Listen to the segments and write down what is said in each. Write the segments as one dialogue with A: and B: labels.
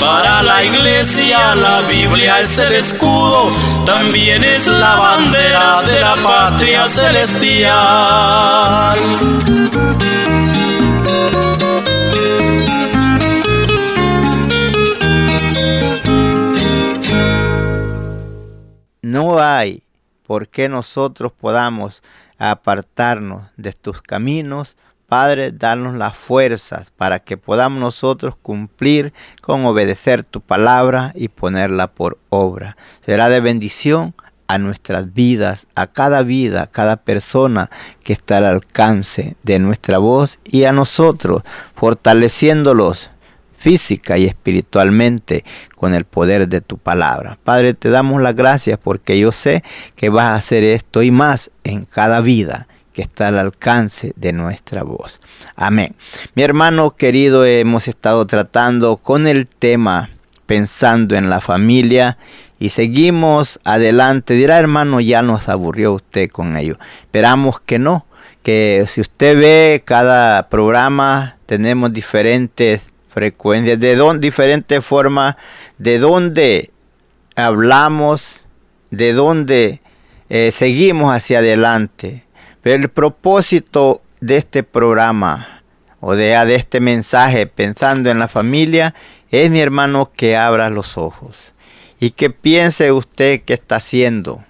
A: Para la iglesia la Biblia es el escudo, también es la bandera de la patria celestial.
B: No hay por qué nosotros podamos apartarnos de tus caminos Padre, danos las fuerzas para que podamos nosotros cumplir con obedecer tu palabra y ponerla por obra. Será de bendición a nuestras vidas, a cada vida, a cada persona que está al alcance de nuestra voz y a nosotros, fortaleciéndolos física y espiritualmente con el poder de tu palabra. Padre, te damos las gracias porque yo sé que vas a hacer esto y más en cada vida está al alcance de nuestra voz. Amén. Mi hermano querido, hemos estado tratando con el tema pensando en la familia y seguimos adelante. Dirá hermano, ya nos aburrió usted con ello. Esperamos que no, que si usted ve cada programa tenemos diferentes frecuencias, de dónde, diferentes formas, de dónde hablamos, de dónde eh, seguimos hacia adelante. Pero el propósito de este programa o de, de este mensaje pensando en la familia es mi hermano que abra los ojos y que piense usted qué está haciendo.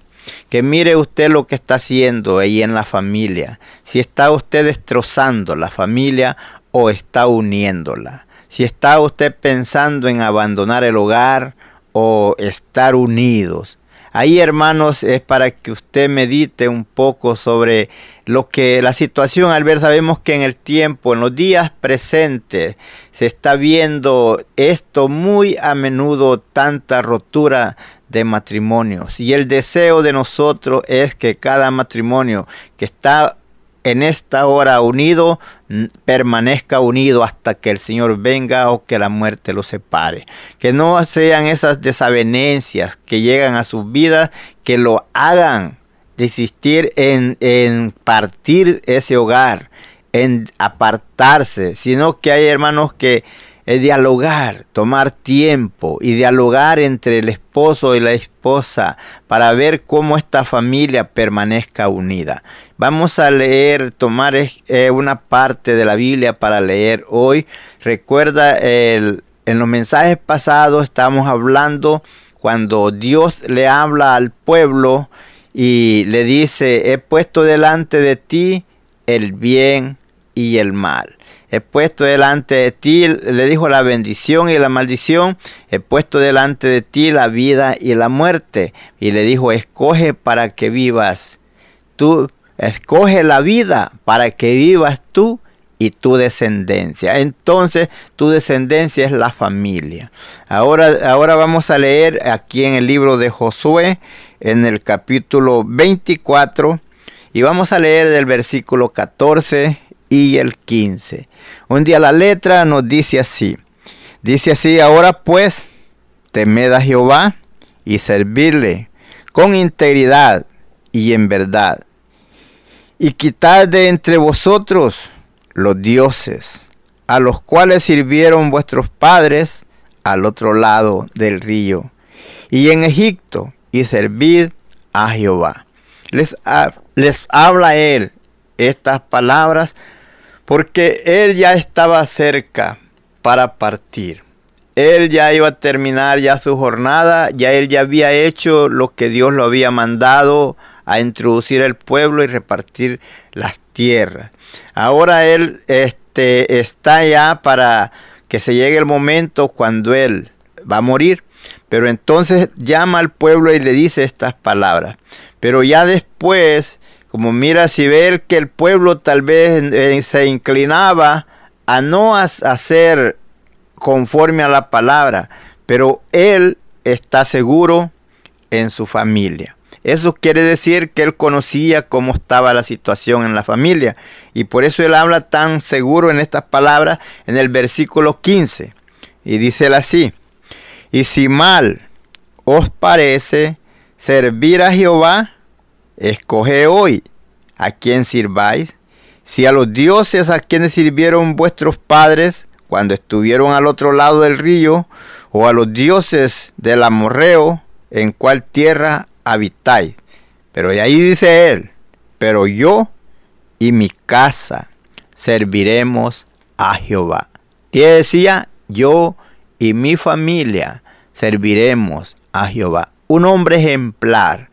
B: Que mire usted lo que está haciendo ahí en la familia. Si está usted destrozando la familia o está uniéndola. Si está usted pensando en abandonar el hogar o estar unidos. Ahí, hermanos, es para que usted medite un poco sobre lo que la situación, al ver, sabemos que en el tiempo, en los días presentes, se está viendo esto muy a menudo, tanta rotura de matrimonios. Y el deseo de nosotros es que cada matrimonio que está en esta hora unido, permanezca unido hasta que el Señor venga o que la muerte lo separe. Que no sean esas desavenencias que llegan a sus vidas, que lo hagan desistir en, en partir ese hogar, en apartarse, sino que hay hermanos que es dialogar, tomar tiempo y dialogar entre el esposo y la esposa para ver cómo esta familia permanezca unida. Vamos a leer, tomar eh, una parte de la Biblia para leer hoy. Recuerda, en los mensajes pasados estamos hablando cuando Dios le habla al pueblo y le dice, he puesto delante de ti el bien y el mal he puesto delante de ti, le dijo la bendición y la maldición, he puesto delante de ti la vida y la muerte. Y le dijo, escoge para que vivas. Tú, escoge la vida para que vivas tú y tu descendencia. Entonces tu descendencia es la familia. Ahora, ahora vamos a leer aquí en el libro de Josué, en el capítulo 24, y vamos a leer del versículo 14 y el 15. Un día la letra nos dice así. Dice así, ahora pues, temed a Jehová y servirle con integridad y en verdad. y quitad de entre vosotros los dioses, a los cuales sirvieron vuestros padres al otro lado del río, y en Egipto, y servid a Jehová. Les, les habla él estas palabras porque él ya estaba cerca para partir. Él ya iba a terminar ya su jornada, ya él ya había hecho lo que Dios lo había mandado a introducir el pueblo y repartir las tierras. Ahora él este, está ya para que se llegue el momento cuando él va a morir. Pero entonces llama al pueblo y le dice estas palabras. Pero ya después, como mira, si ver que el pueblo tal vez eh, se inclinaba a no hacer conforme a la palabra, pero él está seguro en su familia. Eso quiere decir que él conocía cómo estaba la situación en la familia. Y por eso él habla tan seguro en estas palabras en el versículo 15. Y dice él así. Y si mal os parece servir a Jehová, escoge hoy a quien sirváis. Si a los dioses a quienes sirvieron vuestros padres cuando estuvieron al otro lado del río, o a los dioses del amorreo, en cual tierra habitáis. Pero ahí dice él, pero yo y mi casa serviremos a Jehová. Y decía, yo y mi familia serviremos a Jehová. Un hombre ejemplar,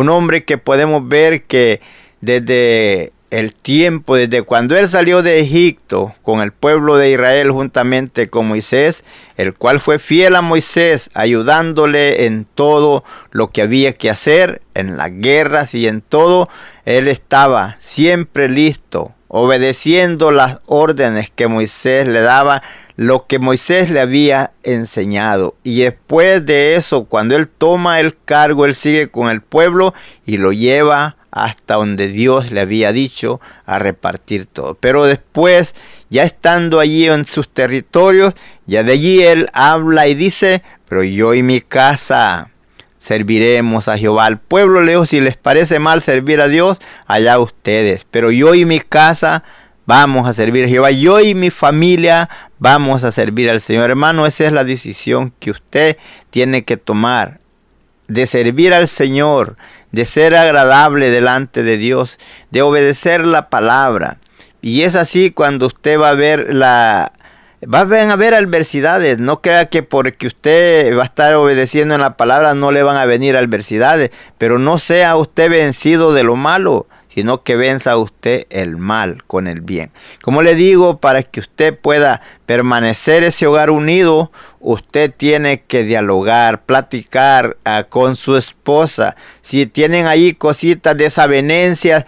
B: un hombre que podemos ver que desde el tiempo, desde cuando él salió de Egipto con el pueblo de Israel juntamente con Moisés, el cual fue fiel a Moisés, ayudándole en todo lo que había que hacer, en las guerras y en todo, él estaba siempre listo, obedeciendo las órdenes que Moisés le daba, lo que Moisés le había enseñado. Y después de eso, cuando él toma el cargo, él sigue con el pueblo y lo lleva hasta donde Dios le había dicho a repartir todo. Pero después, ya estando allí en sus territorios, ya de allí él habla y dice, pero yo y mi casa serviremos a Jehová. Al pueblo lejos, si les parece mal servir a Dios, allá ustedes. Pero yo y mi casa vamos a servir a Jehová. Yo y mi familia vamos a servir al Señor. Hermano, esa es la decisión que usted tiene que tomar. De servir al Señor, de ser agradable delante de Dios, de obedecer la palabra. Y es así cuando usted va a ver la... Va a haber adversidades, no crea que porque usted va a estar obedeciendo en la palabra no le van a venir adversidades, pero no sea usted vencido de lo malo, sino que venza usted el mal con el bien. Como le digo, para que usted pueda permanecer ese hogar unido, usted tiene que dialogar, platicar ah, con su esposa. Si tienen ahí cositas, desavenencias,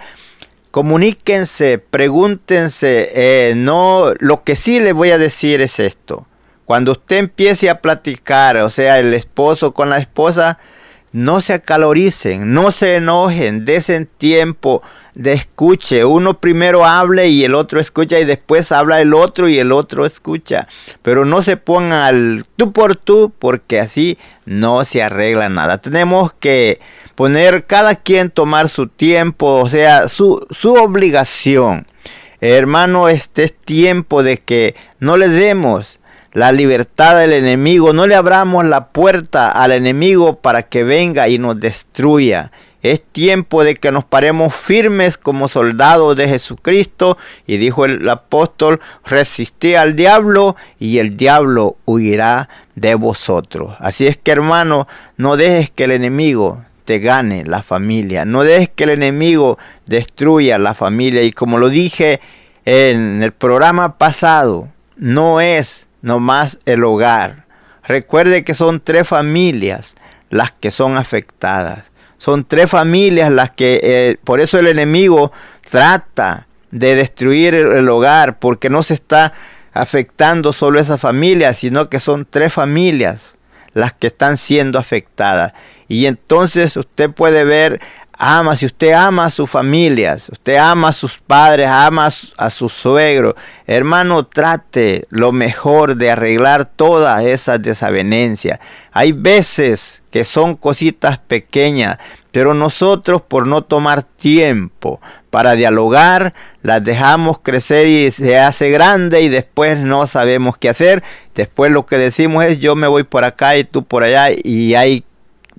B: comuníquense, pregúntense. Eh, no, lo que sí le voy a decir es esto. Cuando usted empiece a platicar, o sea, el esposo con la esposa, no se acaloricen, no se enojen, desen tiempo de escuche. Uno primero hable y el otro escucha y después habla el otro y el otro escucha. Pero no se pongan al tú por tú porque así no se arregla nada. Tenemos que poner cada quien tomar su tiempo, o sea, su, su obligación. Hermano, este es tiempo de que no le demos la libertad del enemigo, no le abramos la puerta al enemigo para que venga y nos destruya. Es tiempo de que nos paremos firmes como soldados de Jesucristo. Y dijo el apóstol, resistí al diablo y el diablo huirá de vosotros. Así es que hermano, no dejes que el enemigo te gane la familia. No dejes que el enemigo destruya la familia. Y como lo dije en el programa pasado, no es no más el hogar. Recuerde que son tres familias las que son afectadas. Son tres familias las que, eh, por eso el enemigo trata de destruir el hogar, porque no se está afectando solo esa familia, sino que son tres familias las que están siendo afectadas. Y entonces usted puede ver ama, si usted ama a sus familias, usted ama a sus padres, ama a su suegro, hermano, trate lo mejor de arreglar todas esas desavenencias. Hay veces que son cositas pequeñas, Pero nosotros por no tomar tiempo para dialogar, las dejamos crecer y se hace grande y después no sabemos qué hacer. Después lo que decimos es yo me voy por acá y tú por allá y hay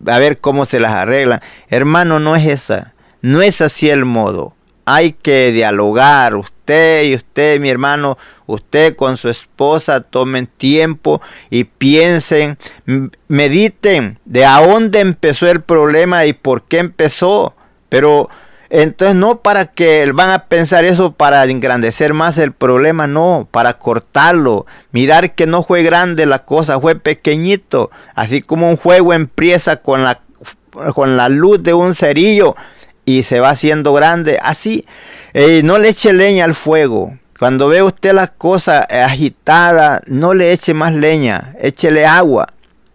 B: a ver cómo se las arreglan. Hermano, no es esa. No es así el modo. Hay que dialogar. Usted y usted, mi hermano, usted con su esposa, tomen tiempo y piensen, mediten de a dónde empezó el problema y por qué empezó. Pero entonces no para que van a pensar eso para engrandecer más el problema, no, para cortarlo. Mirar que no fue grande la cosa, fue pequeñito. Así como un juego empieza con la, con la luz de un cerillo y se va haciendo grande. Así, no le eche leña al fuego. Cuando ve usted las cosas agitadas, no le eche más leña, échele agua.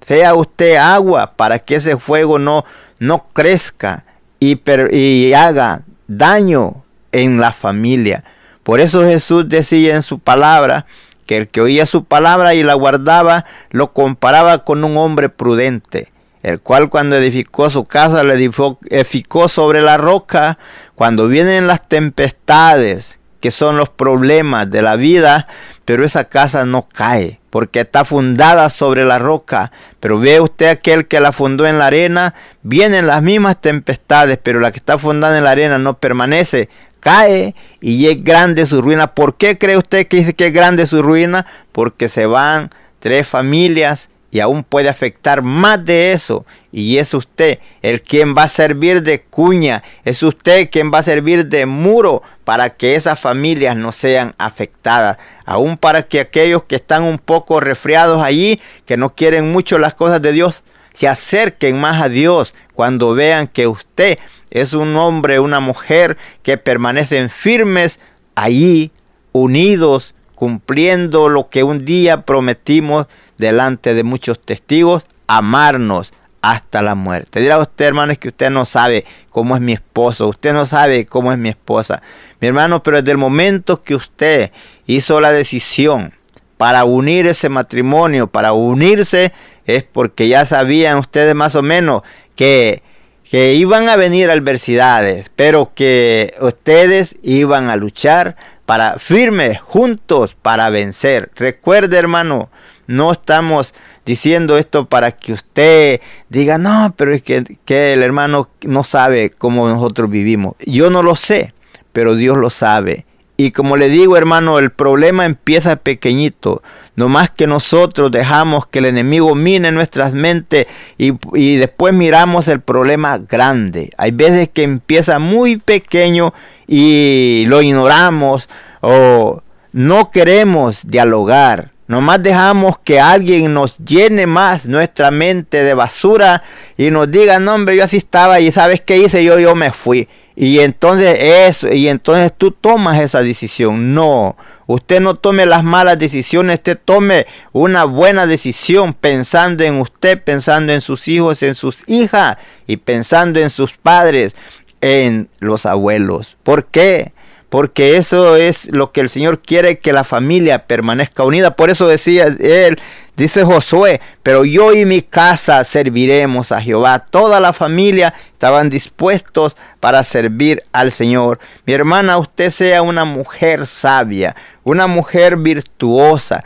B: Sea usted agua para que ese fuego no, no crezca y, y haga daño en la familia. Por eso Jesús decía en su palabra que el que oía su palabra y la guardaba lo comparaba con un hombre prudente el cual cuando edificó su casa lo edificó sobre la roca, cuando vienen las tempestades, que son los problemas de la vida, pero esa casa no cae, porque está fundada sobre la roca. Pero ve usted aquel que la fundó en la arena, vienen las mismas tempestades, pero la que está fundada en la arena no permanece, cae y es grande su ruina. ¿Por qué cree usted que dice que es grande su ruina? Porque se van tres familias y aún puede afectar más de eso. Y es usted el quien va a servir de cuña, es usted quien va a servir de muro para que esas familias no sean afectadas. Aún para que aquellos que están un poco resfriados allí, que no quieren mucho las cosas de Dios, se acerquen más a Dios cuando vean que usted es un hombre, una mujer que permanecen firmes allí, unidos, cumpliendo lo que un día prometimos delante de muchos testigos, amarnos hasta la muerte. Dirá usted, hermano, que usted no sabe cómo es mi esposo, usted no sabe cómo es mi esposa. Mi hermano, pero desde el momento que usted hizo la decisión para unir ese matrimonio, para unirse, es porque ya sabían ustedes más o menos que, que iban a venir adversidades, pero que ustedes iban a luchar para firmes juntos para vencer. Recuerde, hermano, no estamos diciendo esto para que usted diga, no, pero es que, el hermano no sabe cómo nosotros vivimos. Yo no lo sé, pero Dios lo sabe. Y como le digo, hermano, el problema empieza pequeñito. No más que nosotros dejamos que el enemigo mine nuestras mentes y, y, después miramos el problema grande. Hay veces que empieza muy pequeño y lo ignoramos o no queremos dialogar. Nomás dejamos que alguien nos llene más nuestra mente de basura y nos diga, no hombre, yo así estaba y sabes qué hice yo, yo me fui. Y entonces eso, y entonces tú tomas esa decisión. No, usted no tome las malas decisiones, usted tome una buena decisión pensando en usted, pensando en sus hijos, en sus hijas y pensando en sus padres, en los abuelos. ¿Por qué? porque eso es lo que el Señor quiere que la familia permanezca unida. Por eso decía él, dice Josué, pero yo y mi casa serviremos a Jehová. Toda la familia estaban dispuestos para servir al Señor. Mi hermana, usted sea una mujer sabia, una mujer virtuosa.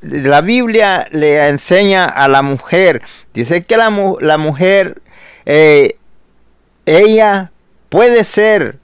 B: la Biblia le enseña a la mujer, dice que la, la mujer, eh, ella puede ser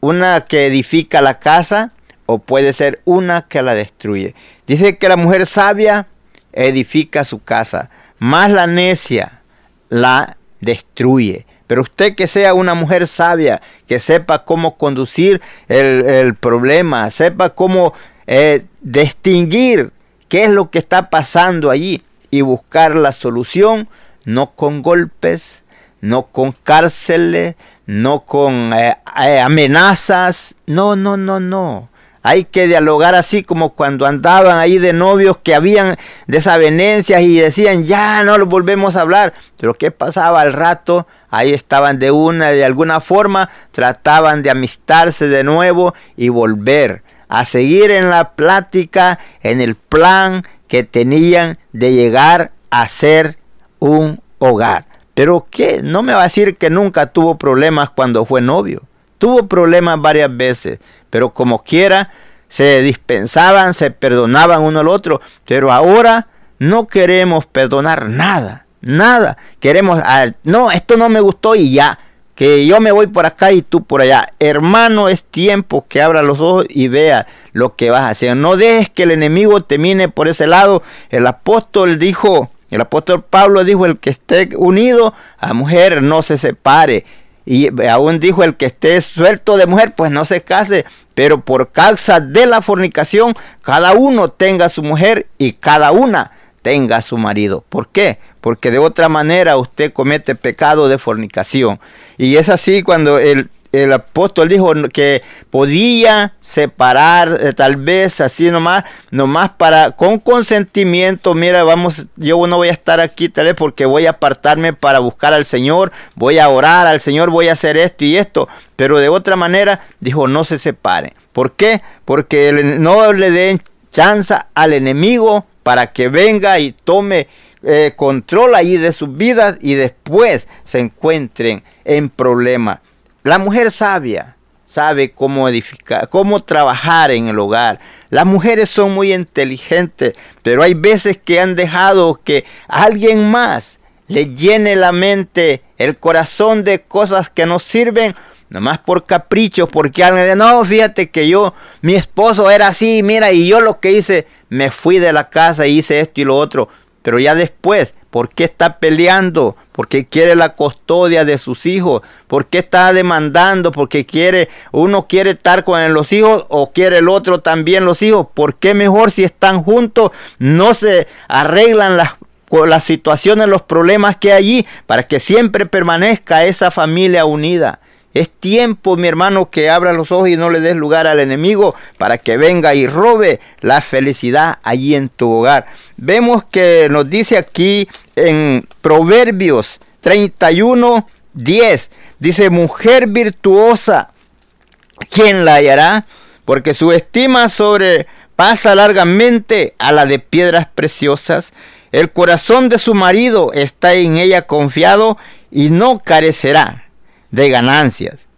B: una que edifica la casa o puede ser una que la destruye. Dice que la mujer sabia edifica su casa, más la necia la destruye. Pero usted que sea una mujer sabia, que sepa cómo conducir el, problema, sepa cómo eh, distinguir qué es lo que está pasando allí y buscar la solución, no con golpes, no con cárceles, no con eh, eh, amenazas, no, no, no, no. Hay que dialogar así como cuando andaban ahí de novios que habían desavenencias y decían, ya no lo volvemos a hablar. Pero ¿qué pasaba al rato? Ahí estaban de una, de alguna forma, trataban de amistarse de nuevo y volver a seguir en la plática, en el plan que tenían de llegar a ser un hogar. Pero ¿qué? No me va a decir que nunca tuvo problemas cuando fue novio. Tuvo problemas varias veces, pero como quiera, se dispensaban, se perdonaban uno al otro. Pero ahora no queremos perdonar nada, nada. Queremos, no, esto no me gustó y ya que yo me voy por acá y tú por allá. Hermano, es tiempo que abra los ojos y vea lo que vas a hacer. No dejes que el enemigo te mine por ese lado. El apóstol dijo, el apóstol Pablo dijo, el que esté unido a mujer no se separe. Y aún dijo, el que esté suelto de mujer, pues no se case. Pero por causa de la fornicación, cada uno tenga su mujer y cada una tenga su marido. ¿Por qué? Porque de otra manera usted comete pecado de fornicación. Y es así cuando el, apóstol dijo que podía separar eh, tal vez así nomás, nomás para con consentimiento, mira, vamos, yo no voy a estar aquí tal vez porque voy a apartarme para buscar al Señor, voy a orar al Señor, voy a hacer esto y esto, pero de otra manera dijo no se separe. ¿Por qué? Porque no le den chance al enemigo para que venga y tome eh, control ahí de sus vidas y después se encuentren en problemas. La mujer sabia sabe cómo edificar, cómo trabajar en el hogar. Las mujeres son muy inteligentes, pero hay veces que han dejado que alguien más le llene la mente, el corazón de cosas que no sirven Nomás por capricho, porque alguien no, fíjate que yo, mi esposo era así, mira, y yo lo que hice, me fui de la casa y hice esto y lo otro. Pero ya después, ¿por qué está peleando? Porque quiere la custodia de sus hijos. ¿Por qué está demandando? Porque quiere, uno quiere estar con los hijos o quiere el otro también los hijos. ¿Por qué mejor si están juntos no se arreglan las las situaciones, los problemas que hay allí, para que siempre permanezca esa familia unida. Es tiempo, mi hermano, que abra los ojos y no le des lugar al enemigo para que venga y robe la felicidad allí en tu hogar. Vemos que nos dice aquí en Proverbios 31, 10, dice, mujer virtuosa, ¿quién la hallará? Porque su estima sobrepasa largamente a la de piedras preciosas. El corazón de su marido está en ella confiado y no carecerá de ganancias.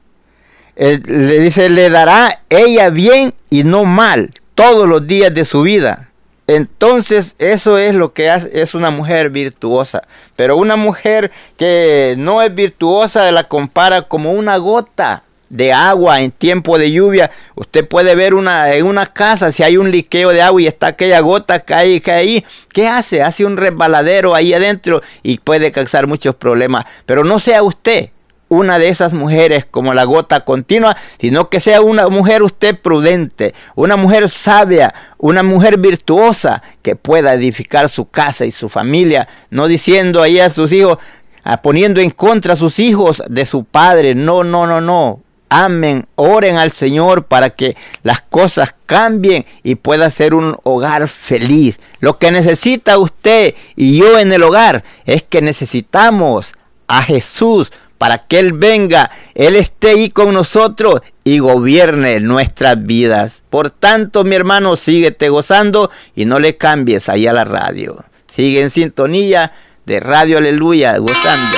B: le dice, le dará ella bien y no mal todos los días de su vida. Entonces eso es lo que hace, es una mujer virtuosa. Pero una mujer que no es virtuosa la compara como una gota de agua en tiempo de lluvia. Usted puede ver una, en una casa si hay un liqueo de agua y está aquella gota cae, cae ahí. ¿Qué hace? Hace un resbaladero ahí adentro y puede causar muchos problemas. Pero no sea usted una de esas mujeres como la gota continua, sino que sea una mujer usted prudente, una mujer sabia, una mujer virtuosa que pueda edificar su casa y su familia, no diciendo ahí a sus hijos, poniendo en contra a sus hijos de su padre. No, no, no, no. Amen, oren al Señor para que las cosas cambien y pueda ser un hogar feliz. Lo que necesita usted y yo en el hogar es que necesitamos a Jesús para que Él venga, Él esté ahí con nosotros y gobierne nuestras vidas. Por tanto, mi hermano, síguete gozando y no le cambies ahí a la radio. Sigue en sintonía de Radio Aleluya, gozando.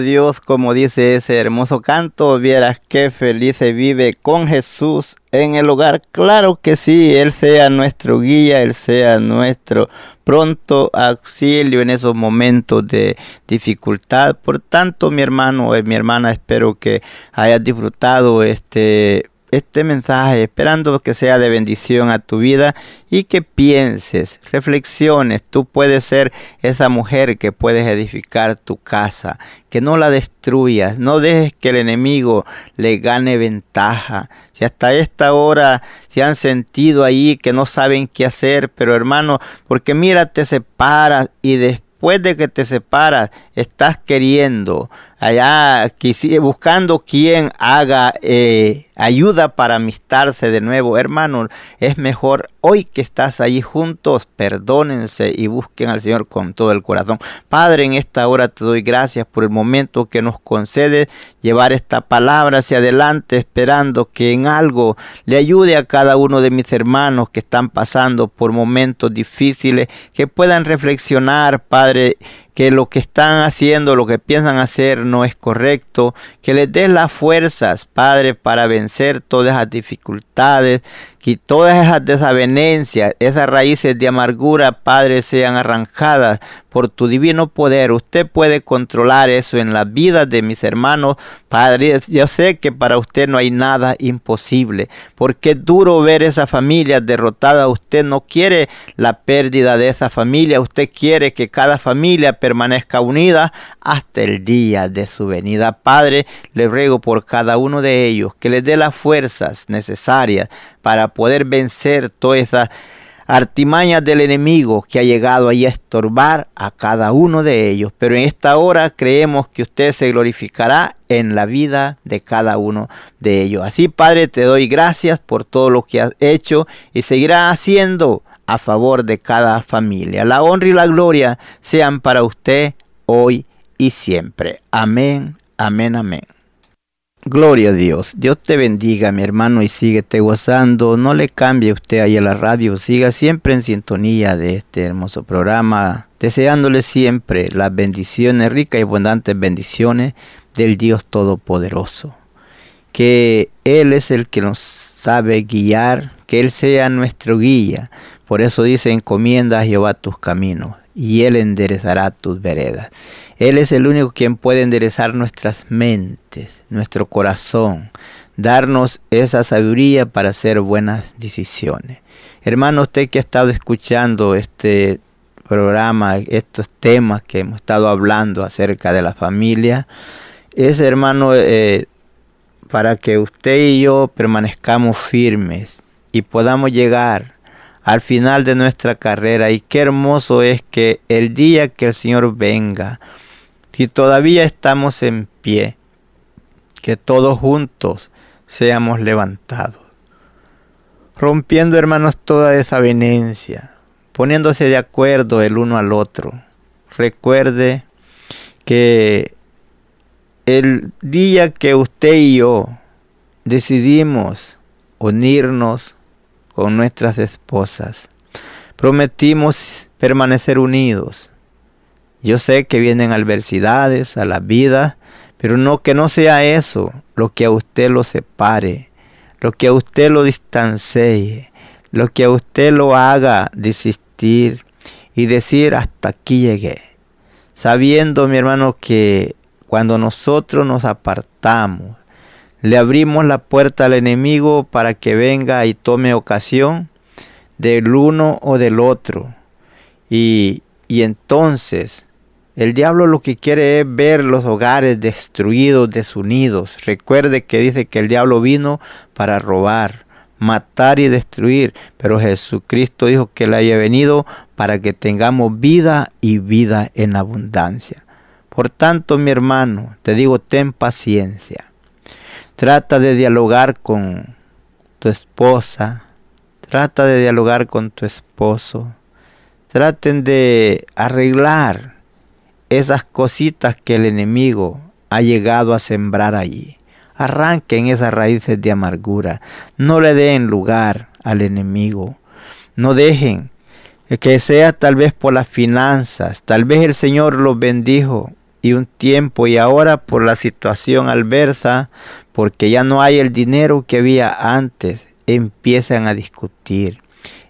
B: Dios, como dice ese hermoso canto, vieras qué feliz se vive con Jesús en el hogar. Claro que sí, Él sea nuestro guía, Él sea nuestro pronto auxilio en esos momentos de dificultad. Por tanto, mi hermano y mi hermana, espero que hayas disfrutado este este mensaje, esperando que sea de bendición a tu vida y que pienses, reflexiones. Tú puedes ser esa mujer que puedes edificar tu casa, que no la destruyas, no dejes que el enemigo le gane ventaja. Si hasta esta hora se han sentido ahí que no saben qué hacer, pero hermano, porque mira, te separas y después de que te separas, estás queriendo allá buscando quien haga eh, ayuda para amistarse de nuevo. Hermano, es mejor hoy que estás ahí juntos, perdónense y busquen al Señor con todo el corazón. Padre, en esta hora te doy gracias por el momento que nos concede llevar esta palabra hacia adelante, esperando que en algo le ayude a cada uno de mis hermanos que están pasando por momentos difíciles, que puedan reflexionar, Padre, que lo que están haciendo, lo que piensan hacer no es correcto, que les des las fuerzas, Padre, para vencer todas las dificultades, que todas esas desavenencias, esas raíces de amargura, Padre, sean arrancadas por tu divino poder. Usted puede controlar eso en la vida de mis hermanos. Padre, yo sé que para usted no hay nada imposible, porque es duro ver esa familia derrotada. Usted no quiere la pérdida de esa familia, usted quiere que cada familia permanezca unida hasta el día de su venida. Padre, le ruego por cada uno de ellos que les dé las fuerzas necesarias para poder vencer todas esas artimañas del enemigo que ha llegado ahí a estorbar a cada uno de ellos. Pero en esta hora creemos que usted se glorificará en la vida de cada uno de ellos. Así, Padre, te doy gracias por todo lo que has hecho y seguirá haciendo a favor de cada familia. La honra y la gloria sean para usted hoy y siempre. Amén, amén, amén. Gloria a Dios. Dios te bendiga, mi hermano, y síguete gozando. No le cambie usted ahí a la radio. Siga siempre en sintonía de este hermoso programa, deseándole siempre las bendiciones, ricas y abundantes bendiciones del Dios Todopoderoso. Que Él es el que nos sabe guiar, que Él sea nuestro guía. Por eso dice, encomienda a Jehová tus caminos, y Él enderezará tus veredas. Él es el único quien puede enderezar nuestras mentes, nuestro corazón, darnos esa sabiduría para hacer buenas decisiones. Hermano, usted que ha estado escuchando este programa, estos temas que hemos estado hablando acerca de la familia, es hermano eh, para que usted y yo permanezcamos firmes y podamos llegar al final de nuestra carrera. Y qué hermoso es que el día que el Señor venga, si todavía estamos en pie, que todos juntos seamos levantados, rompiendo hermanos toda desavenencia, poniéndose de acuerdo el uno al otro. Recuerde que el día que usted y yo decidimos unirnos con nuestras esposas, prometimos permanecer unidos, yo sé que vienen adversidades a la vida, pero no que no sea eso lo que a usted lo separe, lo que a usted lo distancie, lo que a usted lo haga desistir y decir hasta aquí llegué. Sabiendo, mi hermano, que cuando nosotros nos apartamos, le abrimos la puerta al enemigo para que venga y tome ocasión del uno o del otro. Y, y entonces el diablo lo que quiere es ver los hogares destruidos, desunidos. Recuerde que dice que el diablo vino para robar, matar y destruir, pero Jesucristo dijo que él haya venido para que tengamos vida y vida en abundancia. Por tanto, mi hermano, te digo, ten paciencia. Trata de dialogar con tu esposa, trata de dialogar con tu esposo. Traten de arreglar esas cositas que el enemigo ha llegado a sembrar allí. Arranquen esas raíces de amargura. No le den lugar al enemigo. No dejen que sea tal vez por las finanzas. Tal vez el Señor los bendijo y un tiempo y ahora por la situación adversa, porque ya no hay el dinero que había antes, empiezan a discutir,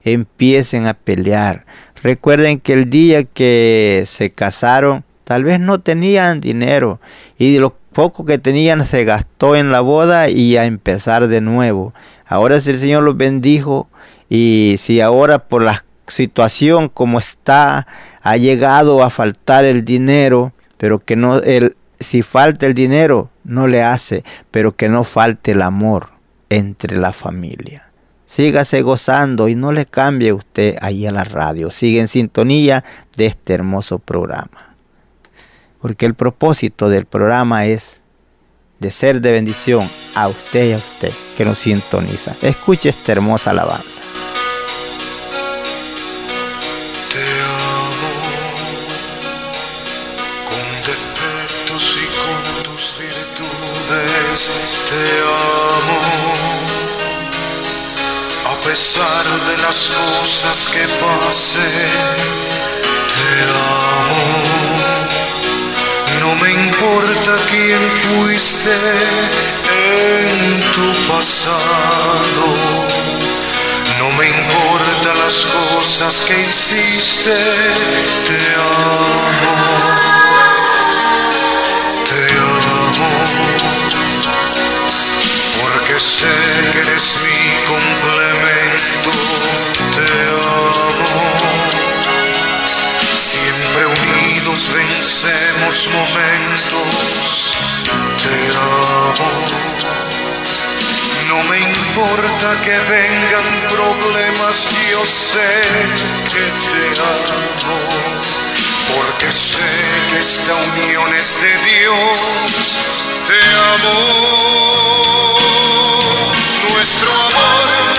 B: empiecen a pelear. Recuerden que el día que se casaron, tal vez no tenían dinero y lo poco que tenían se gastó en la boda y a empezar de nuevo. Ahora si el Señor los bendijo y si ahora por la situación como está ha llegado a faltar el dinero, pero que no el si falta el dinero no le hace, pero que no falte el amor entre la familia. Sígase gozando y no le cambie usted ahí a la radio. Sigue en sintonía de este hermoso programa. Porque el propósito del programa es de ser de bendición a usted y a usted que nos sintoniza. Escuche esta hermosa alabanza.
C: Te amo con defectos y con tus virtudes. Te amo a pesar de las cosas que pase. Te amo. No me importa quién fuiste en tu pasado. No me importa las cosas que hiciste. Te amo. Te amo. Porque sé que eres mi complemento. Vencemos momentos. Te amo. No me importa que vengan problemas, yo sé que te amo. Porque sé que esta unión es de Dios. Te amo. Nuestro amor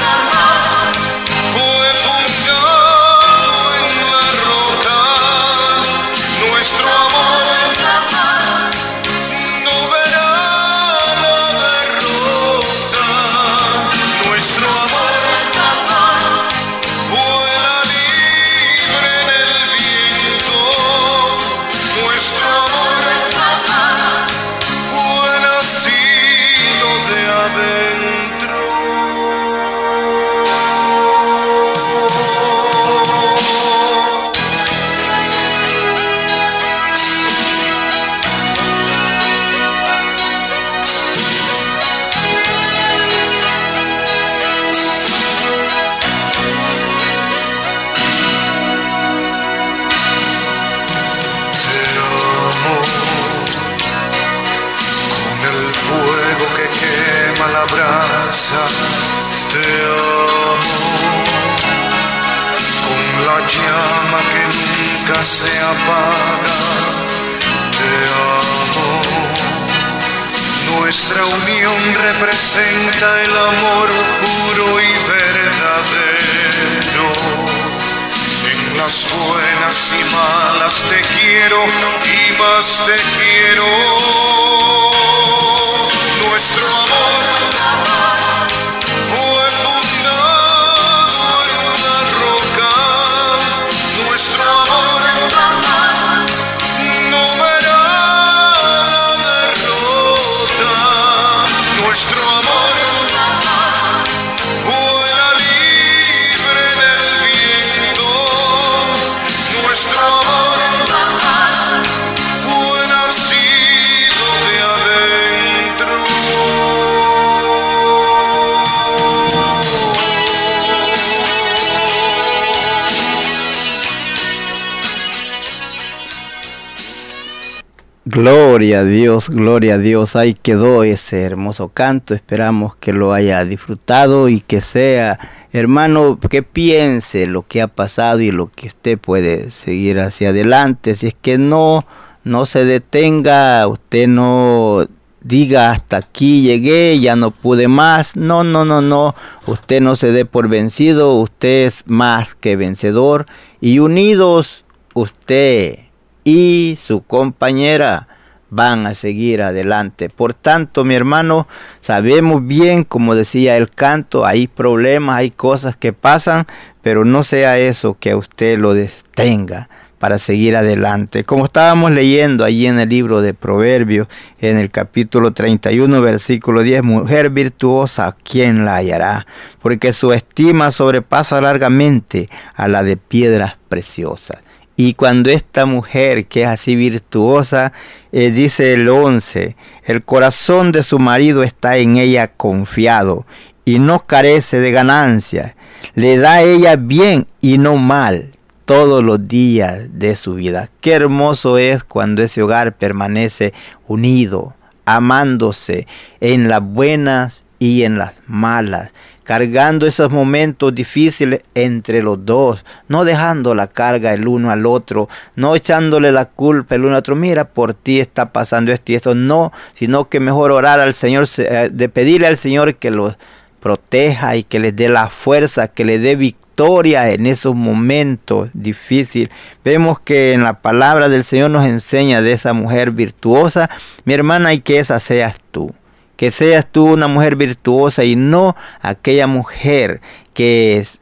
B: Gloria a Dios, gloria a Dios. Ahí quedó ese hermoso canto. Esperamos que lo haya disfrutado y que sea, hermano, que piense lo que ha pasado y lo que usted puede seguir hacia adelante. Si es que no, no se detenga, usted no diga hasta aquí llegué, ya no pude más. No, no, no, no. Usted no se dé por vencido. Usted es más que vencedor. Y unidos, usted y su compañera van a seguir adelante. Por tanto, mi hermano, sabemos bien, como decía el canto, hay problemas, hay cosas que pasan, pero no sea eso que a usted lo detenga. para seguir adelante. Como estábamos leyendo allí en el libro de Proverbios, en el capítulo 31, versículo 10, mujer virtuosa, ¿quién la hallará? Porque su estima sobrepasa largamente a la de piedras preciosas. Y cuando esta mujer que es así virtuosa, eh, dice el 11, el corazón de su marido está en ella confiado y no carece de ganancia. Le da a ella bien y no mal todos los días de su vida. Qué hermoso es cuando ese hogar permanece unido, amándose en las buenas y en las malas cargando esos momentos difíciles entre los dos, no dejando la carga el uno al otro, no echándole la culpa el uno al otro, mira, por ti está pasando esto y esto, no, sino que mejor orar al Señor, eh, de pedirle al Señor que los proteja y que les dé la fuerza, que le dé victoria en esos momentos difíciles. Vemos que en la palabra del Señor nos enseña de esa mujer virtuosa, mi hermana, y que esa seas tú que seas tú una mujer virtuosa y no aquella mujer que es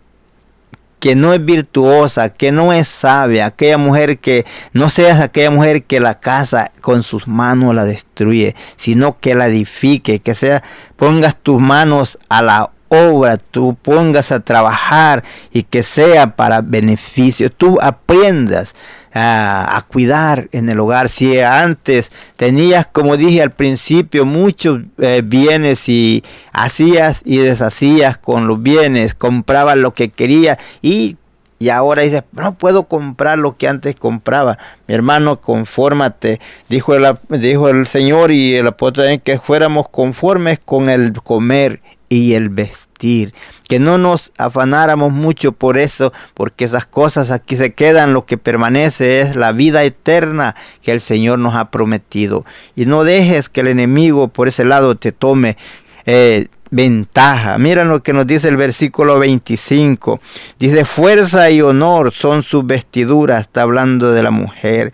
B: que no es virtuosa, que no es sabia, aquella mujer que no seas aquella mujer que la casa con sus manos la destruye, sino que la edifique, que sea pongas tus manos a la obra, tú pongas a trabajar y que sea para beneficio, tú aprendas a, cuidar en el hogar. Si antes tenías, como dije al principio, muchos eh, bienes y hacías y deshacías con los bienes, comprabas lo que querías y y ahora dices, no puedo comprar lo que antes compraba. Mi hermano, confórmate. Dijo el, dijo el Señor y el apóstol que fuéramos conformes con el comer y el vestir. Que no nos afanáramos mucho por eso, porque esas cosas aquí se quedan, lo que permanece es la vida eterna que el Señor nos ha prometido. Y no dejes que el enemigo por ese lado te tome. Eh, ventaja. Mira lo que nos dice el versículo 25. Dice, fuerza y honor son sus vestiduras, está hablando de la mujer.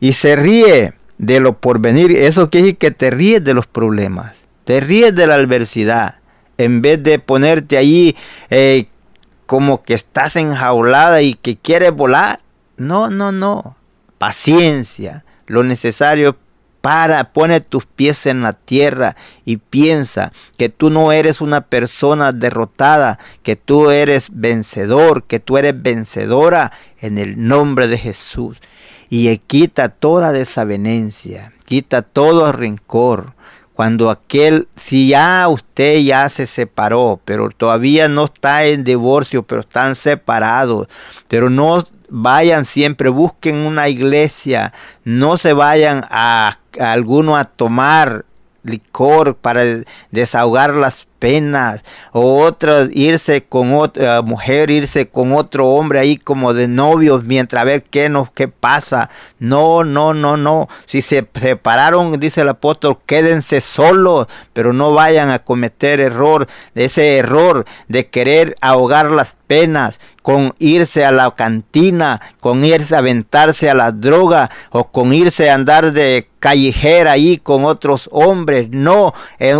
B: Y se ríe de lo porvenir. Eso quiere decir que te ríes de los problemas, te ríes de la adversidad en vez de ponerte ahí eh, como que estás enjaulada y que quieres volar. No, no, no. Paciencia. Lo necesario para, pone tus pies en la tierra y piensa que tú no eres una persona derrotada, que tú eres vencedor, que tú eres vencedora en el nombre de Jesús. Y quita toda desavenencia, quita todo rencor, cuando aquel, si ya usted ya se separó, pero todavía no está en divorcio, pero están separados, pero no vayan siempre, busquen una iglesia, no se vayan a, a alguno a tomar licor para desahogar las penas o otras irse con otra mujer irse con otro hombre ahí como de novios mientras a ver qué nos qué pasa no no no no si se separaron dice el apóstol quédense solos pero no vayan a cometer error ese error de querer ahogar las penas, con irse a la cantina, con irse a aventarse a la droga o con irse a andar de callejera ahí con otros hombres. No, eh,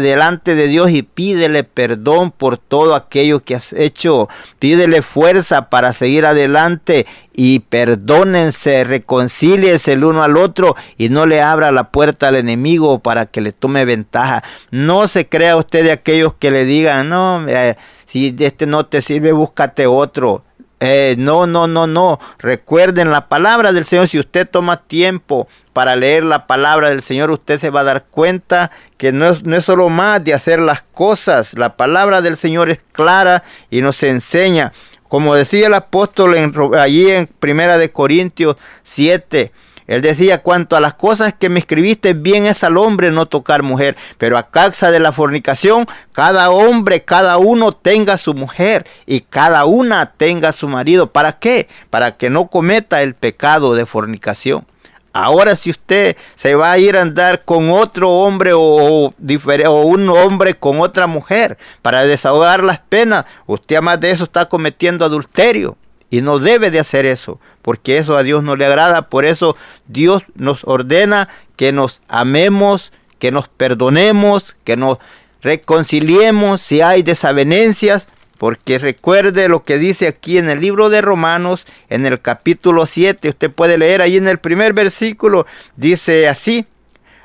B: delante de Dios y pídele perdón por todo aquello que has hecho. Pídele fuerza para seguir adelante y perdónense, reconcíliense el uno al otro y no le abra la puerta al enemigo para que le tome ventaja. No se crea usted de aquellos que le digan, no, eh, si este no te sirve, búscate otro. Eh, no, no, no, no. Recuerden la palabra del Señor. Si usted toma tiempo para leer la palabra del Señor, usted se va a dar cuenta que no es, no es solo más de hacer las cosas. La palabra del Señor es clara y nos enseña. Como decía el apóstol en, allí en Primera de Corintios 7, él decía, cuanto a las cosas que me escribiste, bien es al hombre no tocar mujer, pero a causa de la fornicación, cada hombre, cada uno tenga su mujer y cada una tenga su marido. ¿Para qué? Para que no cometa el pecado de fornicación. Ahora si usted se va a ir a andar con otro hombre o, o, un hombre con otra mujer para desahogar las penas, usted además de eso está cometiendo adulterio. Y no debe de hacer eso, porque eso a Dios no le agrada. Por eso Dios nos ordena que nos amemos, que nos perdonemos, que nos reconciliemos si hay desavenencias, Porque recuerde lo que dice aquí en el libro de Romanos, en el capítulo 7, usted puede leer ahí en el primer versículo, dice así,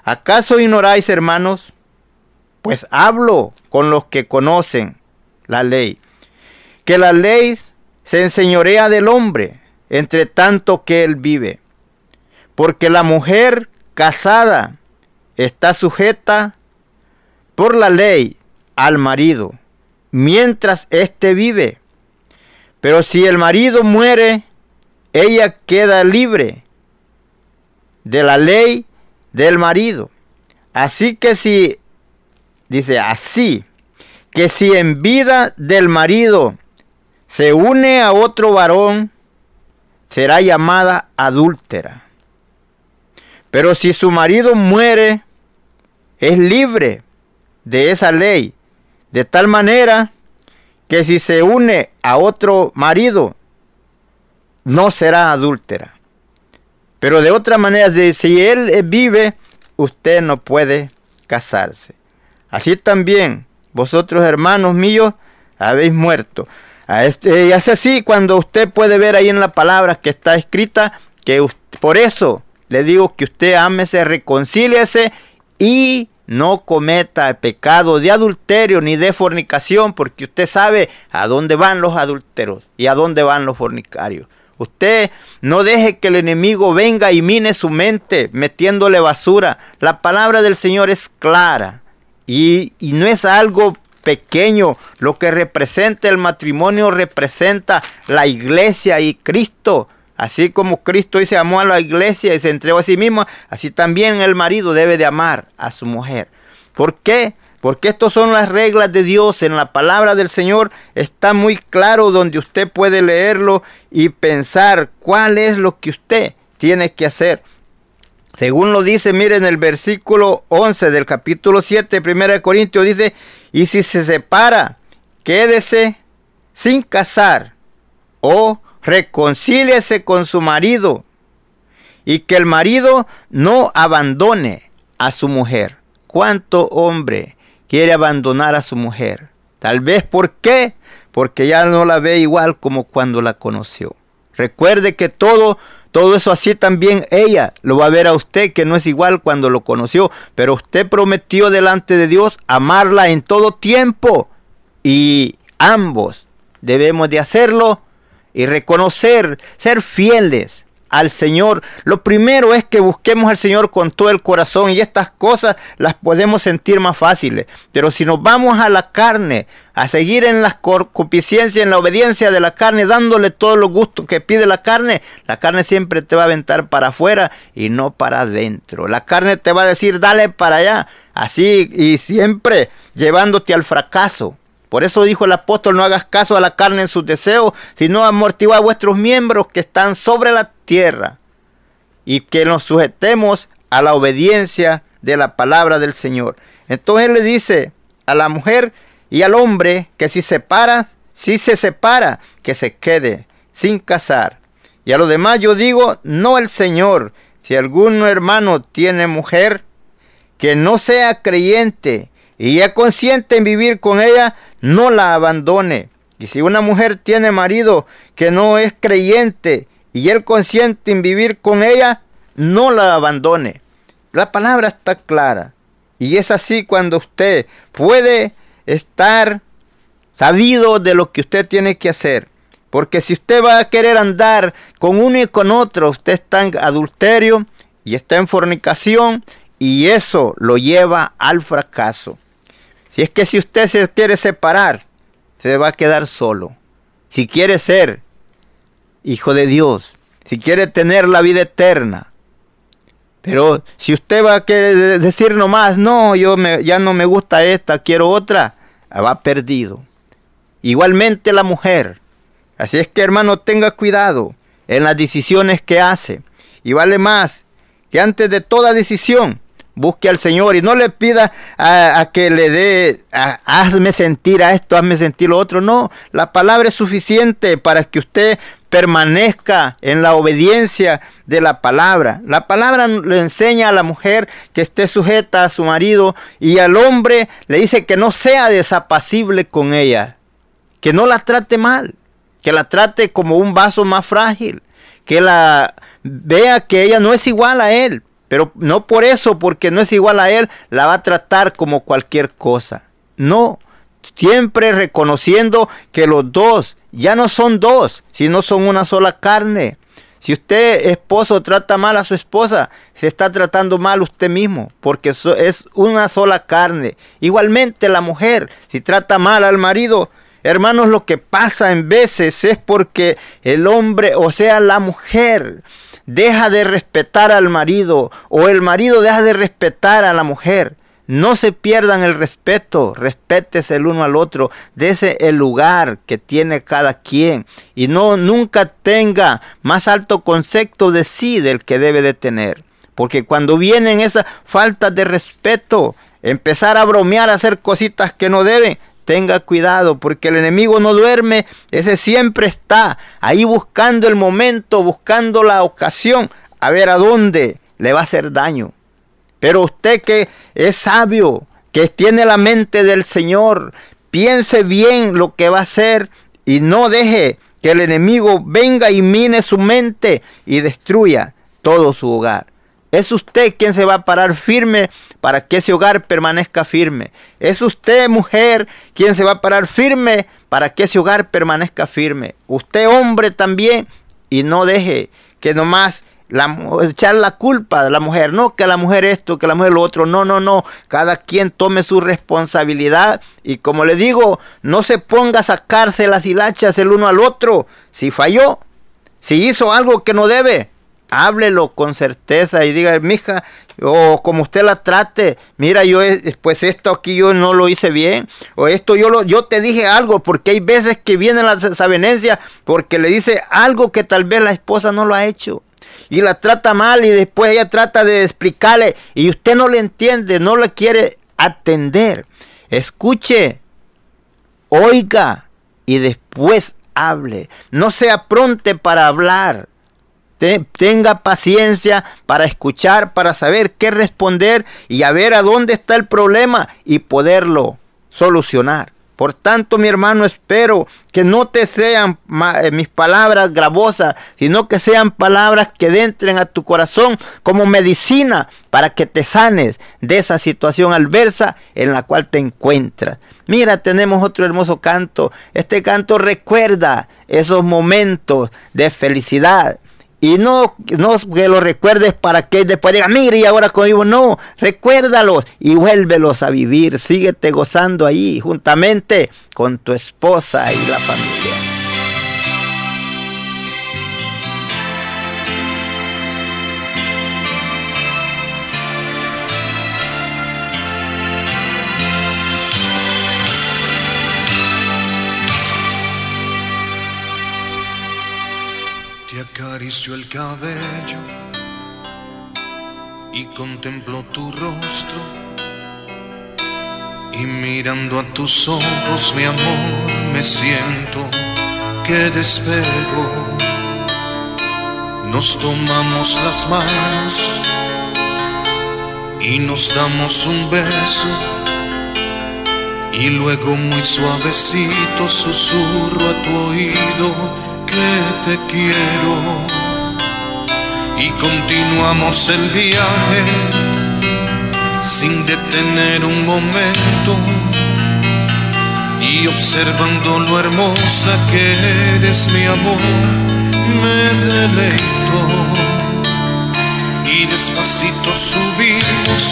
B: ¿acaso ignoráis hermanos? Pues hablo con los que conocen la ley, que la ley se enseñorea del hombre, entre tanto que él vive. Porque la mujer casada está sujeta por la ley al marido, mientras éste vive. Pero si el marido muere, ella queda libre de la ley del marido. Así que si, dice así, que si en vida del marido se une a otro varón, será llamada adúltera. Pero si su marido muere, es libre de esa ley, de tal manera que si se une a otro marido, no será adúltera. Pero de otra manera, si él vive, usted no puede casarse. Así también, vosotros hermanos míos, habéis muerto. Este, y es así cuando usted puede ver ahí en la palabra que está escrita que por eso le digo que usted ámese, reconcíliese y no cometa pecado de adulterio ni de fornicación, porque usted sabe a dónde van los adúlteros y a dónde van los fornicarios. Usted no deje que el enemigo venga y mine su mente metiéndole basura. La palabra del Señor es clara y no es algo pequeño. Lo que representa el matrimonio representa la iglesia y Cristo. Así como Cristo dice amó a la iglesia y se entregó a sí mismo, así también el marido debe de amar a su mujer. ¿Por qué? Porque estas son las reglas de Dios. En la palabra del Señor está muy claro donde usted puede leerlo y pensar cuál es lo que usted tiene que hacer. Según lo dice, miren el versículo 11 del capítulo 7, 1 Corintios, dice, y si se separa, quédese sin casar o reconcíliese con su marido y que el marido no abandone a su mujer. ¿Cuánto hombre quiere abandonar a su mujer? Tal vez ¿por qué? Porque ya no la ve igual como cuando la conoció. Recuerde que todo todo eso así también ella lo va a ver a usted que no es igual cuando lo conoció, pero usted prometió delante de Dios amarla en todo tiempo y ambos debemos de hacerlo y reconocer, ser fieles al Señor. Lo primero es que busquemos al Señor con todo el corazón y estas cosas las podemos sentir más fáciles. Pero si nos vamos a la carne, a seguir en la concupiscencia, en la obediencia de la carne, dándole todos los gustos que pide la carne, la carne siempre te va a aventar para afuera y no para adentro. La carne te va a decir, dale para allá, así y siempre llevándote al fracaso. Por eso dijo el apóstol, no hagas caso a la carne en sus deseos, sino amortigua vuestros miembros que están sobre la tierra y que nos sujetemos a la obediencia de la palabra del Señor. Entonces él le dice a la mujer y al hombre que si separa, si se separa, que se quede sin casar. Y a los demás yo digo, no el Señor. Si algún hermano tiene mujer que no sea creyente y ya consciente en vivir con ella, no la abandone. Y si una mujer tiene marido que no es creyente y él consciente en vivir con ella, no la abandone. La palabra está clara. Y es así cuando usted puede estar sabido de lo que usted tiene que hacer. Porque si usted va a querer andar con uno y con otro, usted está en adulterio y está en fornicación y eso lo lleva al fracaso. Si es que si usted se quiere separar, se va a quedar solo. Si quiere ser hijo de Dios, si quiere tener la vida eterna. Pero si usted va a querer decir nomás, no, yo me, ya no me gusta esta, quiero otra, va perdido. Igualmente la mujer. Así es que hermano, tenga cuidado en las decisiones que hace. Y vale más que antes de toda decisión, busque al Señor y no le pida a, que le dé, hazme sentir a esto, hazme sentir lo otro. No, la palabra es suficiente para que usted permanezca en la obediencia de la palabra. La palabra le enseña a la mujer que esté sujeta a su marido y al hombre le dice que no sea desapacible con ella, que no la trate mal, que la trate como un vaso más frágil, que la vea que ella no es igual a él, pero no por eso, porque no es igual a él, la va a tratar como cualquier cosa. No, siempre reconociendo que los dos ya no son dos, sino son una sola carne. Si usted, esposo, trata mal a su esposa, se está tratando mal usted mismo, porque es una sola carne. Igualmente la mujer, si trata mal al marido, hermanos, lo que pasa en veces es porque el hombre, o sea, la mujer, deja de respetar al marido o el marido deja de respetar a la mujer. No se pierdan el respeto, respétese el uno al otro, dese el lugar que tiene cada quien y no nunca tenga más alto concepto de sí del que debe de tener. Porque cuando vienen esas faltas de respeto, empezar a bromear, a hacer cositas que no deben, tenga cuidado porque el enemigo no duerme, ese siempre está ahí buscando el momento, buscando la ocasión, a ver a dónde le va a hacer daño. Pero usted que es sabio, que tiene la mente del Señor, piense bien lo que va a hacer y no deje que el enemigo venga y mine su mente y destruya todo su hogar. Es usted quien se va a parar firme para que ese hogar permanezca firme. Es usted, mujer, quien se va a parar firme para que ese hogar permanezca firme. Usted, hombre, también. Y no deje que nomás echar la culpa de la mujer, no que la mujer esto, que la mujer lo otro, no, no, no, cada quien tome su responsabilidad y como le digo, no se ponga a sacarse las hilachas el uno al otro, si falló, si hizo algo que no debe, háblelo con certeza y diga, mija, o como usted la trate, mira, yo pues esto aquí yo no lo hice bien, o esto yo lo, yo te dije algo, porque hay veces que vienen las desavenencias porque le dice algo que tal vez la esposa no lo ha hecho y la trata mal y después ella trata de explicarle y usted no le entiende, no le quiere atender. Escuche, oiga y después hable. No sea pronte para hablar. tenga paciencia para escuchar, para saber qué responder y a ver a dónde está el problema y poderlo solucionar. Por tanto, mi hermano, espero que no te sean eh, mis palabras gravosas, sino que sean palabras que entren a tu corazón como medicina para que te sanes de esa situación adversa en la cual te encuentras. Mira, tenemos otro hermoso canto. Este canto recuerda esos momentos de felicidad y no, no que lo recuerdes para que después diga, mire, y ahora conmigo. No, recuérdalos y vuélvelos a vivir. Síguete gozando ahí juntamente con tu esposa y la familia.
C: Cabello y contemplo tu rostro. Y mirando a tus ojos, mi amor, me siento que despego. Nos tomamos las manos y nos damos un beso. Y luego muy suavecito susurro a tu oído que te quiero y continuamos el viaje sin detener un momento y observando lo hermosa que eres mi amor me deleito. Y despacito subimos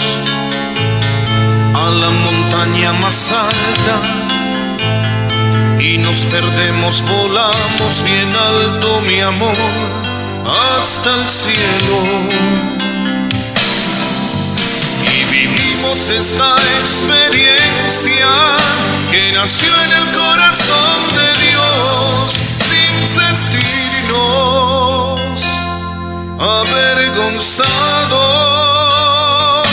C: a la montaña más alta y nos perdemos, volamos bien alto, mi amor, hasta el cielo. Y vivimos esta experiencia que nació en el corazón de Dios sin sentirnos avergonzados.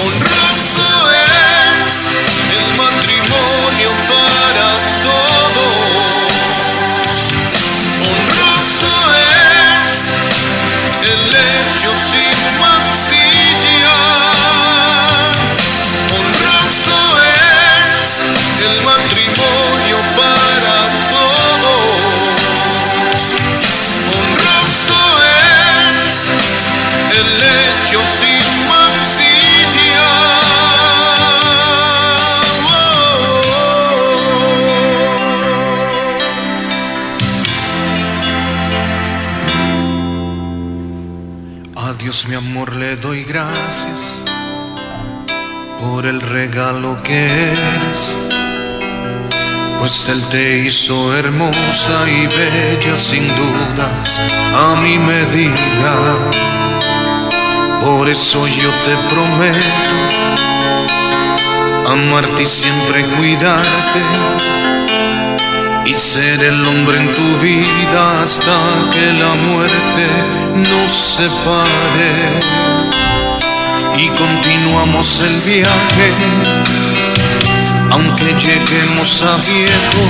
C: Honroso es el matrimonio para el pues Él te hizo hermosa y bella sin dudas a mi medida. Por eso yo te prometo amarte y siempre cuidarte y ser el hombre en tu vida hasta que la muerte nos separe y continuamos el viaje aunque lleguemos a viejo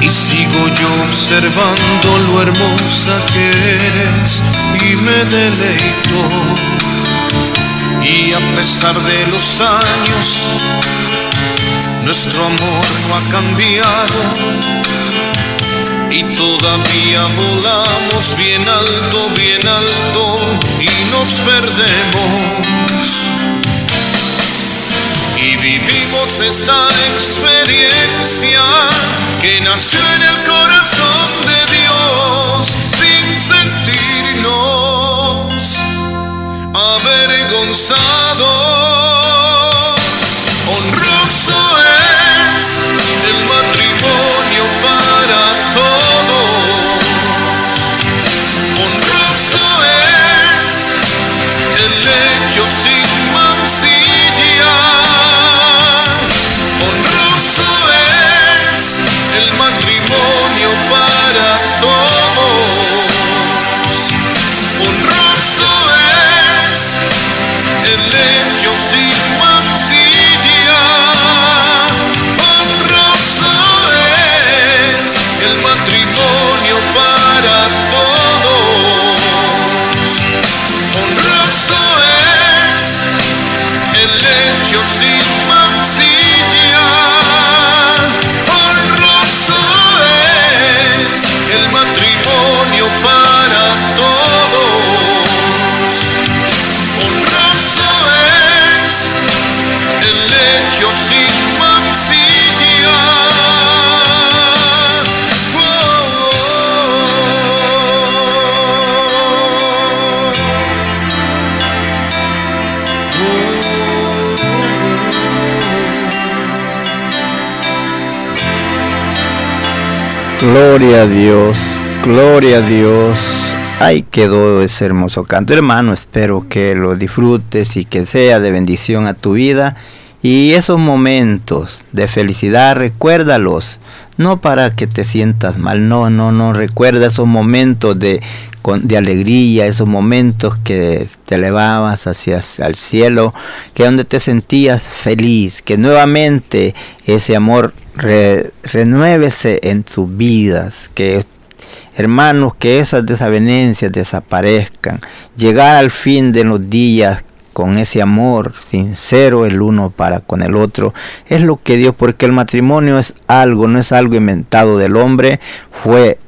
C: y sigo yo observando lo hermosa que eres y me deleito y a pesar de los años nuestro amor no ha cambiado y todavía volamos bien alto, bien alto y nos perdemos. Vivimos esta experiencia que nació en el corazón de Dios sin sentirnos avergonzados.
B: Gloria a Dios, gloria a Dios. Ahí quedó ese hermoso canto, hermano. Espero que lo disfrutes y que sea de bendición a tu vida. Y esos momentos de felicidad, recuérdalos. No para que te sientas mal, no, no, no. Recuerda esos momentos de, de alegría, esos momentos que te elevabas hacia el cielo, que donde te sentías feliz, que nuevamente ese amor renuévese en tus vidas, que hermanos, que esas desavenencias desaparezcan, llegar al fin de los días con ese amor sincero el uno para con el otro, es lo que Dios, porque el matrimonio es algo, no es algo inventado del hombre, fue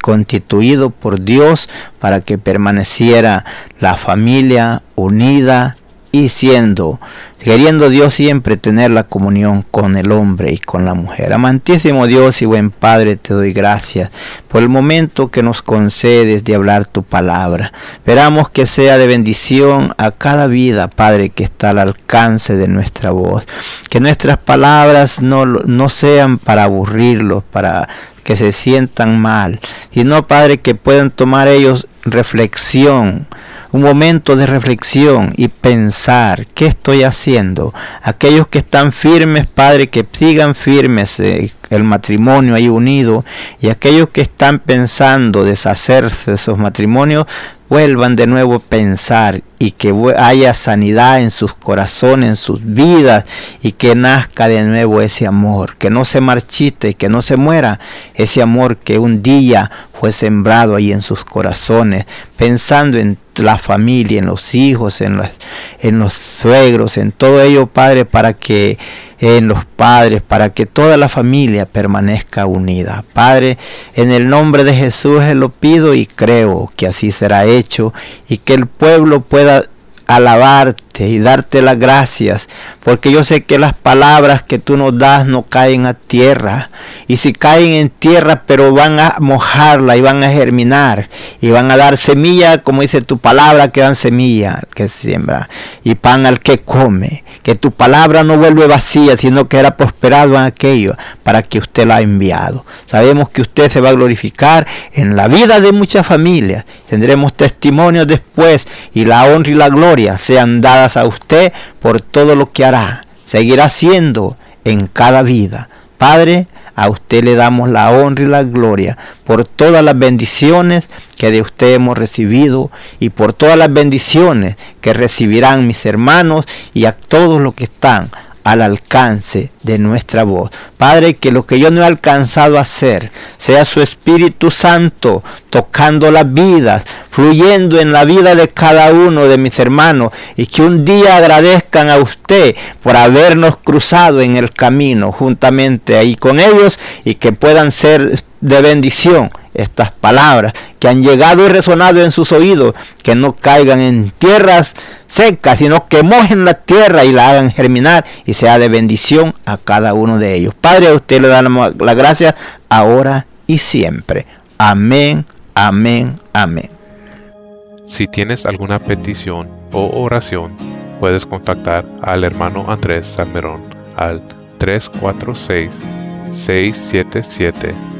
B: constituido por Dios para que permaneciera la familia unida y siendo, queriendo Dios siempre tener la comunión con el hombre y con la mujer. Amantísimo Dios y buen Padre, te doy gracias por el momento que nos concedes de hablar tu palabra. Esperamos que sea de bendición a cada vida, Padre, que está al alcance de nuestra voz. Que nuestras palabras no, no sean para aburrirlos, para que se sientan mal, sino, Padre, que puedan tomar ellos reflexión un momento de reflexión y pensar qué estoy haciendo. Aquellos que están firmes, Padre, que sigan firmes eh, el matrimonio ahí unido y aquellos que están pensando deshacerse de esos matrimonios, vuelvan de nuevo a pensar y que haya sanidad en sus corazones, en sus vidas y que nazca de nuevo ese amor, que no se marchite, que no se muera ese amor que un día fue sembrado ahí en sus corazones, pensando en la familia, en los hijos, en los, en los suegros, en todo ello, Padre, para que en los padres, para que toda la familia permanezca unida. Padre, en el nombre de Jesús lo pido y creo que así será hecho y que el pueblo pueda alabarte y darte las gracias, porque yo sé que las palabras que tú nos das no caen a tierra. Y si caen en tierra, pero van a mojarla y van a germinar y van a dar semilla, como dice tu palabra, que dan semilla, que siembra, y pan al que come. Que tu palabra no vuelve vacía, sino que era prosperado en aquello para que usted la ha enviado. Sabemos que usted se va a glorificar en la vida de muchas familias. Tendremos testimonios después y la honra y la gloria sean dadas a usted por todo lo que hará. Seguirá siendo en cada vida. Padre, a usted le damos la honra y la gloria por todas las bendiciones que de usted hemos recibido y por todas las bendiciones que recibirán mis hermanos y a todos los que están al alcance de nuestra voz. Padre, que lo que yo no he alcanzado a hacer sea su Espíritu Santo tocando las vidas, fluyendo en la vida de cada uno de mis hermanos y que un día agradezcan a usted por habernos cruzado en el camino juntamente ahí con ellos y que puedan ser de bendición estas palabras que han llegado y resonado en sus oídos, que no caigan en tierras secas, sino que mojen la tierra y la hagan germinar y sea de bendición a cada uno de ellos. Padre, a usted le da la gracia ahora y siempre. Amén, amén, amén.
D: Si tienes alguna petición o oración, puedes contactar al hermano Andrés Salmerón al 346 677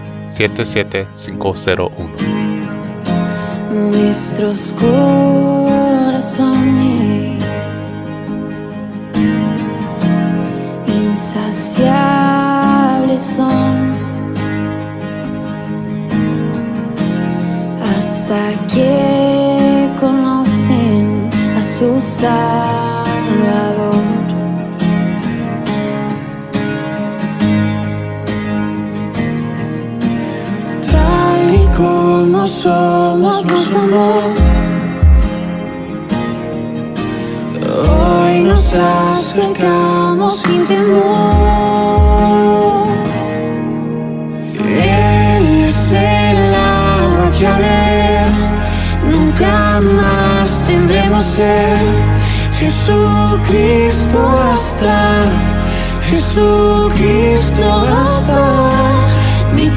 D: 77501.
E: Nuestros corazones insaciables son hasta que conocen a su como somos nos amó. Hoy nos acercamos sin temor. Él es el agua que a ver nunca más tendremos ser. Jesucristo hasta, Jesucristo hasta